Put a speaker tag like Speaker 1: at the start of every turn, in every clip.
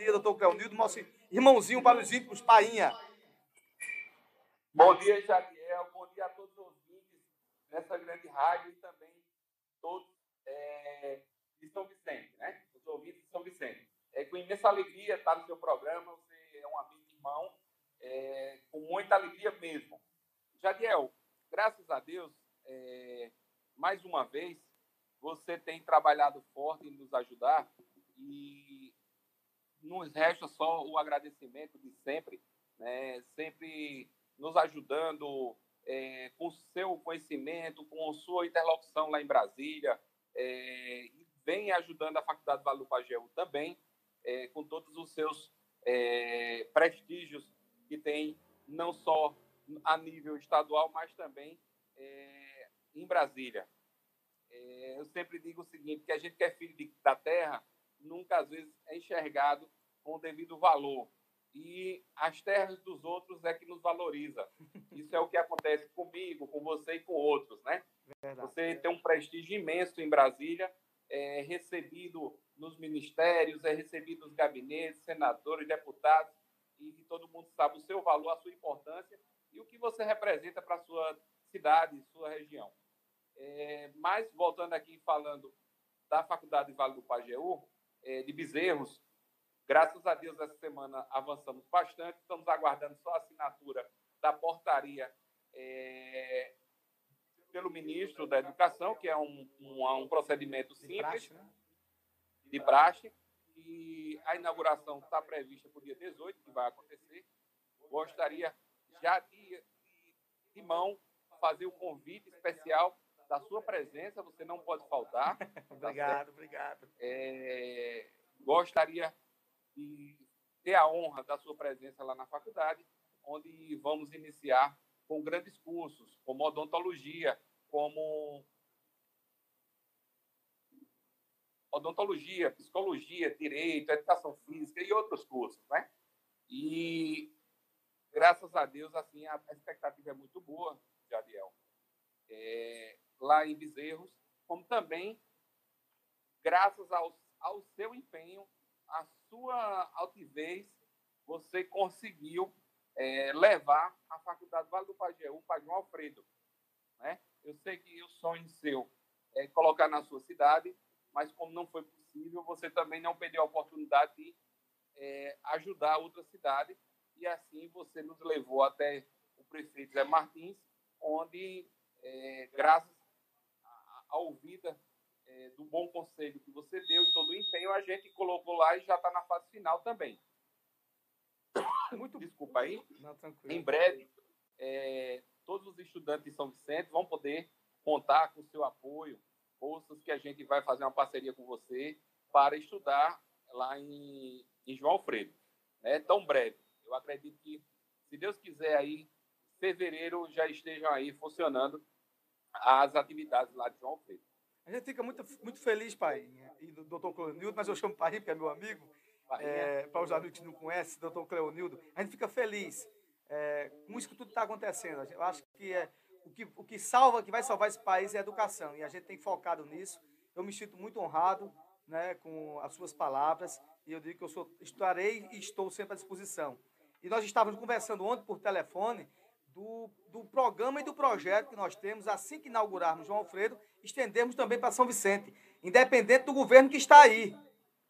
Speaker 1: dia, doutor Cleonildo, nosso irmãozinho para os íntimos, painha.
Speaker 2: Bom dia, Jadiel. Bom dia a todos os ouvintes nessa grande rádio e também todos é, de São Vicente, né? Os ouvintes de São Vicente. É com imensa alegria estar no seu programa. Você é um amigo irmão, é, com muita alegria mesmo. Jadiel, graças a Deus, é, mais uma vez, você tem trabalhado forte em nos ajudar e nos resta só o agradecimento de sempre, né? sempre nos ajudando é, com seu conhecimento, com sua interlocução lá em Brasília, é, e vem ajudando a Faculdade Vale do Pajeú também, é, com todos os seus é, prestígios que tem, não só a nível estadual, mas também é, em Brasília. É, eu sempre digo o seguinte, que a gente que é filho de, da terra, nunca às vezes é enxergado com o devido valor. E as terras dos outros é que nos valoriza. Isso é o que acontece comigo, com você e com outros, né? Verdade. Você tem um prestígio imenso em Brasília, é recebido nos ministérios, é recebido nos gabinetes, senadores, deputados, e todo mundo sabe o seu valor, a sua importância e o que você representa para a sua cidade, sua região. É, mas, voltando aqui falando da Faculdade Vale do Pajeú, é, de Bezerros, graças a Deus, essa semana avançamos bastante, estamos aguardando só a assinatura da portaria é, pelo ministro da Educação, que é um, um, um procedimento simples, de praxe, né? de praxe, e a inauguração está prevista para o dia 18, que vai acontecer. Gostaria já de, de, de mão fazer o um convite especial da sua presença, você não pode faltar.
Speaker 1: obrigado, tá obrigado.
Speaker 2: É, gostaria de ter a honra da sua presença lá na faculdade, onde vamos iniciar com grandes cursos, como odontologia, como odontologia, psicologia, direito, educação física e outros cursos, né? E graças a Deus, assim, a expectativa é muito boa, Jadiel. Lá em Bezerros, como também graças ao, ao seu empenho, à sua altivez, você conseguiu é, levar a Faculdade Vale do Pajeú para João Alfredo. Né? Eu sei que o sonho seu é colocar na sua cidade, mas como não foi possível, você também não perdeu a oportunidade de é, ajudar outra cidade e assim você nos levou até o prefeito Zé Martins, onde, é, graças a ouvida é, do bom conselho que você deu e todo o empenho, a gente colocou lá e já está na fase final também. Muito desculpa aí. Não, em breve, é, todos os estudantes de São Vicente vão poder contar com o seu apoio, bolsas que a gente vai fazer uma parceria com você para estudar lá em, em João Alfredo. Né? Tão breve. Eu acredito que, se Deus quiser aí, fevereiro já estejam aí funcionando as atividades lá de João Alfredo.
Speaker 1: A gente fica muito, muito feliz, pai, e do doutor Cleonildo, mas eu chamo pai porque é meu amigo, é, para os amigos que não conhecem, doutor Cleonildo, a gente fica feliz é, com isso que tudo está acontecendo. Eu acho que, é, o que o que salva, que vai salvar esse país é a educação, e a gente tem focado nisso. Eu me sinto muito honrado né, com as suas palavras, e eu digo que eu sou, estarei e estou sempre à disposição. E nós estávamos conversando ontem por telefone, do, do programa e do projeto que nós temos, assim que inaugurarmos João Alfredo, estendermos também para São Vicente, independente do governo que está aí.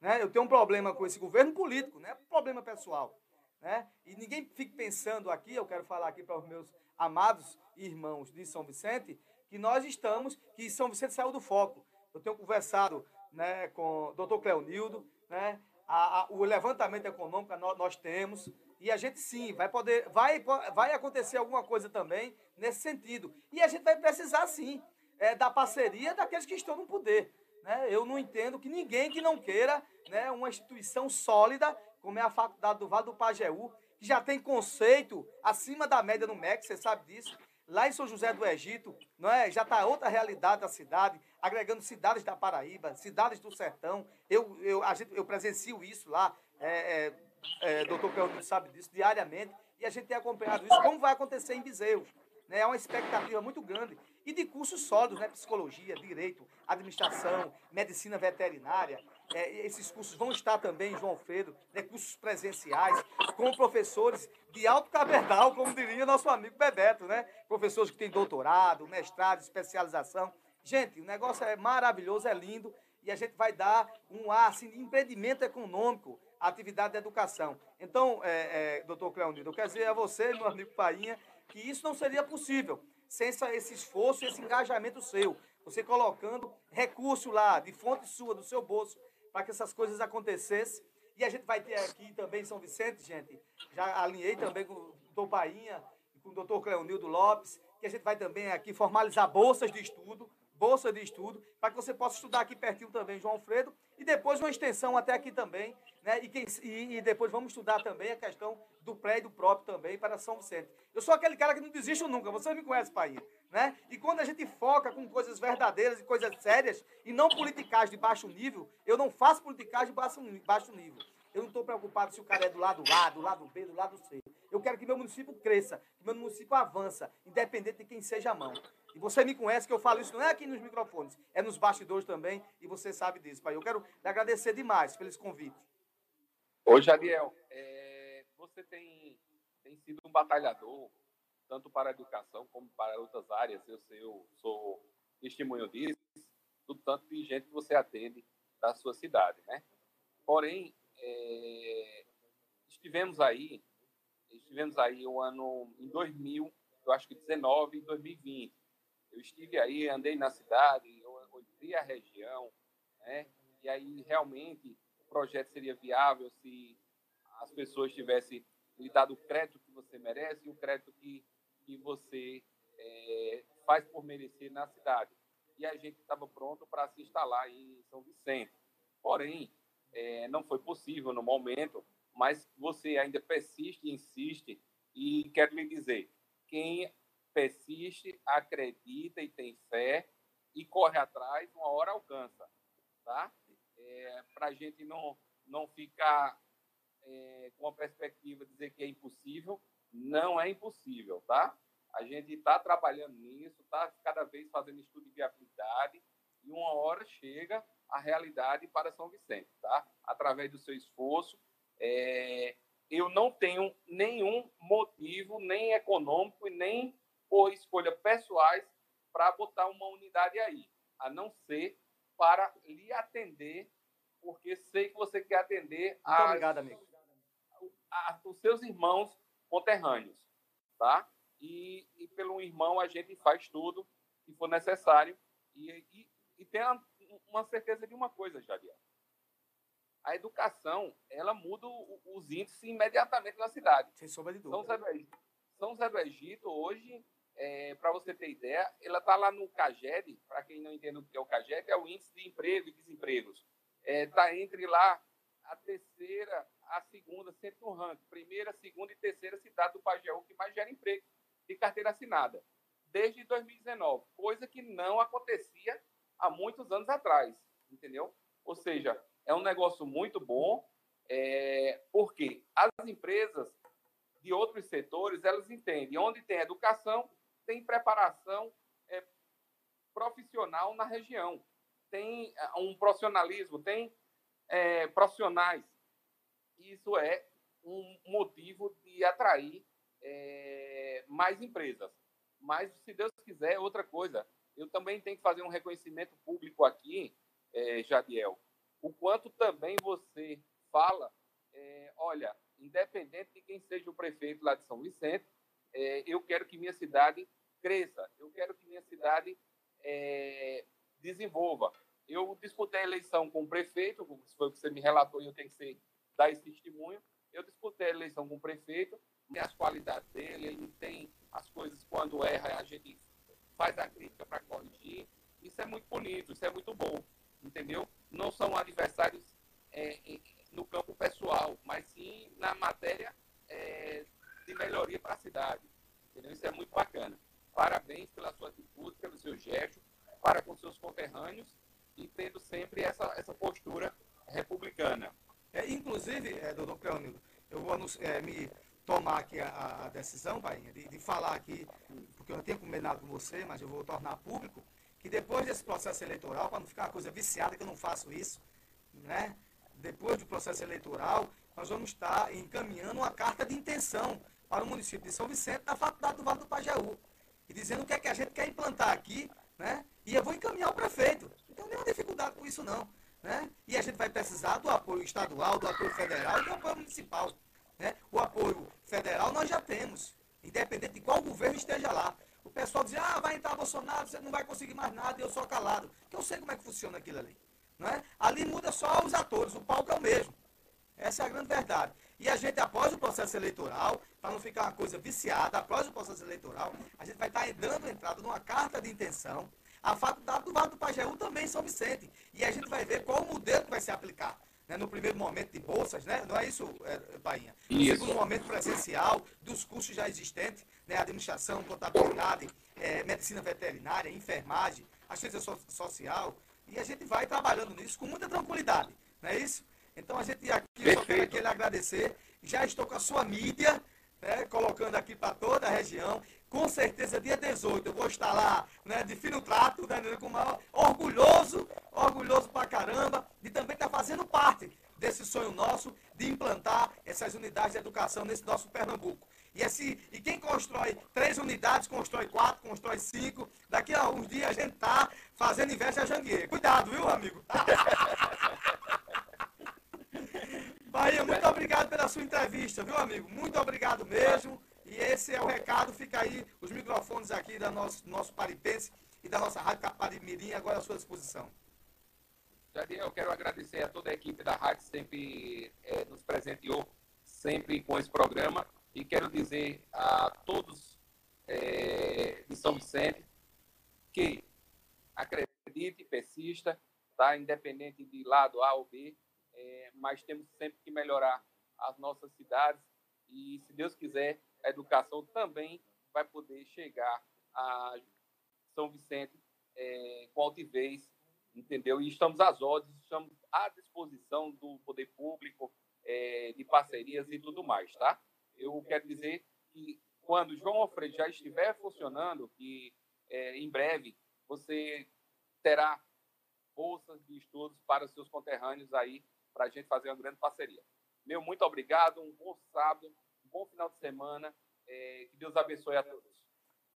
Speaker 1: Né? Eu tenho um problema com esse governo político, não é problema pessoal. Né? E ninguém fique pensando aqui, eu quero falar aqui para os meus amados irmãos de São Vicente, que nós estamos, que São Vicente saiu do foco. Eu tenho conversado né, com o doutor Cleonildo, né, a, a, o levantamento econômico nós, nós temos, e a gente sim, vai poder, vai, vai acontecer alguma coisa também nesse sentido. E a gente vai precisar sim é, da parceria daqueles que estão no poder. Né? Eu não entendo que ninguém que não queira né, uma instituição sólida, como é a Faculdade do Vale do Pajeú, que já tem conceito acima da média no MEC, você sabe disso. Lá em São José do Egito, não é? já está outra realidade da cidade, agregando cidades da Paraíba, cidades do sertão. Eu, eu, a gente, eu presencio isso lá. É, é, é, doutor Cleonildo sabe disso diariamente, e a gente tem acompanhado isso, como vai acontecer em Bezerros. né? É uma expectativa muito grande. E de cursos sólidos, né? Psicologia, direito, administração, medicina veterinária. É, esses cursos vão estar também João Alfredo, né? cursos presenciais, com professores de alto cabedal, como diria nosso amigo Bebeto, né? Professores que têm doutorado, mestrado, especialização. Gente, o negócio é maravilhoso, é lindo e a gente vai dar um ar assim, de empreendimento econômico à atividade da educação. Então, é, é, doutor Cleonido, eu quero dizer a você, meu amigo Painha, que isso não seria possível sem esse esforço, esse engajamento seu. Você colocando recurso lá, de fonte sua, do seu bolso, para que essas coisas acontecessem. E a gente vai ter aqui também em São Vicente, gente, já alinhei também com o doutor Painha com o doutor Cleonildo Lopes, que a gente vai também aqui formalizar bolsas de estudo bolsa de estudo, para que você possa estudar aqui pertinho também, João Alfredo, e depois uma extensão até aqui também, né? E, quem, e, e, depois vamos estudar também a questão do prédio próprio também para São Vicente. Eu sou aquele cara que não desisto nunca, você me conhece, pai, né? E quando a gente foca com coisas verdadeiras e coisas sérias, e não politicagem de baixo nível, eu não faço politicagem de baixo nível. Eu não estou preocupado se o cara é do lado A, do lado B, do lado C. Eu quero que meu município cresça, que meu município avança, independente de quem seja a mão. E você me conhece que eu falo isso não é aqui nos microfones, é nos bastidores também, e você sabe disso, pai. Eu quero lhe agradecer demais pelo convite.
Speaker 2: Ô, Jadiel, é, você tem, tem sido um batalhador, tanto para a educação como para outras áreas. Eu, eu sou testemunho disso, do tanto de gente que você atende da sua cidade, né? Porém, é, estivemos aí, estivemos aí o ano em 2000, eu acho que 19 e 2020. Eu estive aí, andei na cidade, eu olhei a região, né? E aí realmente o projeto seria viável se as pessoas tivessem lhe dado o crédito que você merece e o crédito que, que você é, faz por merecer na cidade. E a gente estava pronto para se instalar em São Vicente. Porém, é, não foi possível no momento, mas você ainda persiste, insiste, e quero lhe dizer, quem persiste, acredita e tem fé e corre atrás, uma hora alcança, tá? É, Para a gente não, não ficar é, com a perspectiva de dizer que é impossível, não é impossível, tá? A gente está trabalhando nisso, está cada vez fazendo estudo de viabilidade e uma hora chega a realidade para São Vicente, tá? Através do seu esforço, é, eu não tenho nenhum motivo, nem econômico e nem por escolha pessoais, para botar uma unidade aí, a não ser para lhe atender, porque sei que você quer atender
Speaker 1: obrigado, amigo.
Speaker 2: A, a, os seus irmãos conterrâneos, tá? E, e, pelo irmão a gente faz tudo que for necessário e, e, e tem uma certeza de uma coisa, Jadiel. A educação, ela muda os índices imediatamente na cidade.
Speaker 1: Sem sombra de dúvida.
Speaker 2: São José do Egito, São José do Egito hoje, é, para você ter ideia, ela está lá no CAGED, para quem não entende o que é o CAGED, é o Índice de Emprego e Desempregos. Está é, tá entre lá a terceira, a segunda, sempre no ranking. Primeira, segunda e terceira cidade do Pajeú que mais gera emprego de carteira assinada. Desde 2019, coisa que não acontecia há muitos anos atrás, entendeu? Ou seja, é um negócio muito bom, é, porque as empresas de outros setores, elas entendem onde tem educação, tem preparação é, profissional na região, tem é, um profissionalismo, tem é, profissionais. Isso é um motivo de atrair é, mais empresas. Mas, se Deus quiser, outra coisa, eu também tenho que fazer um reconhecimento público aqui, é, Jadiel, o quanto também você fala, é, olha, independente de quem seja o prefeito lá de São Vicente, é, eu quero que minha cidade cresça, eu quero que minha cidade é, desenvolva. Eu disputei a eleição com o prefeito, foi o que você me relatou e eu tenho que ser, dar esse testemunho. Eu disputei a eleição com o prefeito, tem as qualidades dele, ele tem as coisas quando erra, a gente faz a crítica para corrigir. Isso é muito bonito, isso é muito bom, entendeu? Não são adversários é, no campo pessoal, mas sim na matéria é, de melhoria para a cidade. Entendeu? Isso é muito bacana. Parabéns pela sua atitude, pelo seu gesto, para com seus conterrâneos e tendo sempre essa, essa postura republicana.
Speaker 1: É, inclusive, é, doutor Cleonildo, eu vou é, me tomar aqui a, a decisão, Bahia, de, de, falar aqui, porque eu tinha combinado com você, mas eu vou tornar público, que depois desse processo eleitoral, para não ficar uma coisa viciada, que eu não faço isso, né? depois do processo eleitoral, nós vamos estar encaminhando uma carta de intenção para o município de São Vicente da Faculdade do Vale do Pajeú. E dizendo o que é que a gente quer implantar aqui, né? E eu vou encaminhar o prefeito. Não tem nenhuma dificuldade com isso, não. Né? E a gente vai precisar do apoio estadual, do apoio federal e do apoio municipal. Né? O apoio federal nós já temos, independente de qual governo esteja lá. O pessoal diz, ah, vai entrar Bolsonaro, você não vai conseguir mais nada, eu sou calado. Porque eu sei como é que funciona aquilo ali. Não é? Ali muda só os atores, o palco é o mesmo. Essa é a grande verdade. E a gente, após o processo eleitoral, para não ficar uma coisa viciada, após o processo eleitoral, a gente vai estar dando entrada numa carta de intenção. A faculdade do Vale do Pajeú também São Vicente. E a gente vai ver qual o modelo que vai se aplicar. Né? No primeiro momento de bolsas, né? não é isso, é, Bainha? No isso. segundo momento presencial, dos cursos já existentes, né? administração, contabilidade, é, medicina veterinária, enfermagem, assistência so social. E a gente vai trabalhando nisso com muita tranquilidade. Não é isso? Então a gente aqui Perfeito. só quero aqui agradecer. Já estou com a sua mídia, né, colocando aqui para toda a região. Com certeza, dia 18, eu vou estar lá, né, de fino trato, né, com maior, orgulhoso, orgulhoso pra caramba, de também estar tá fazendo parte desse sonho nosso de implantar essas unidades de educação nesse nosso Pernambuco. E, esse, e quem constrói três unidades, constrói quatro, constrói cinco. Daqui a uns dias a gente está fazendo inveja a Jangueira. Cuidado, viu, amigo? Bahia, muito obrigado sua entrevista, viu, amigo? Muito obrigado mesmo. E esse é o recado. Fica aí os microfones aqui da nosso, nosso Paripense e da nossa Rádio Capari agora à sua disposição.
Speaker 2: Eu quero agradecer a toda a equipe da rádio que sempre é, nos presenteou sempre com esse programa e quero dizer a todos é, de São Vicente que acredite, persista, tá? independente de lado A ou B, é, mas temos sempre que melhorar as nossas cidades e, se Deus quiser, a educação também vai poder chegar a São Vicente é, com altivez, entendeu? E estamos às ordens, estamos à disposição do poder público, é, de parcerias e tudo mais, tá? Eu quero dizer que quando João Alfredo já estiver funcionando, que é, em breve você terá bolsas de estudos para os seus conterrâneos aí para a gente fazer uma grande parceria. Meu muito obrigado, um bom sábado, um bom final de semana, é, que Deus abençoe a todos.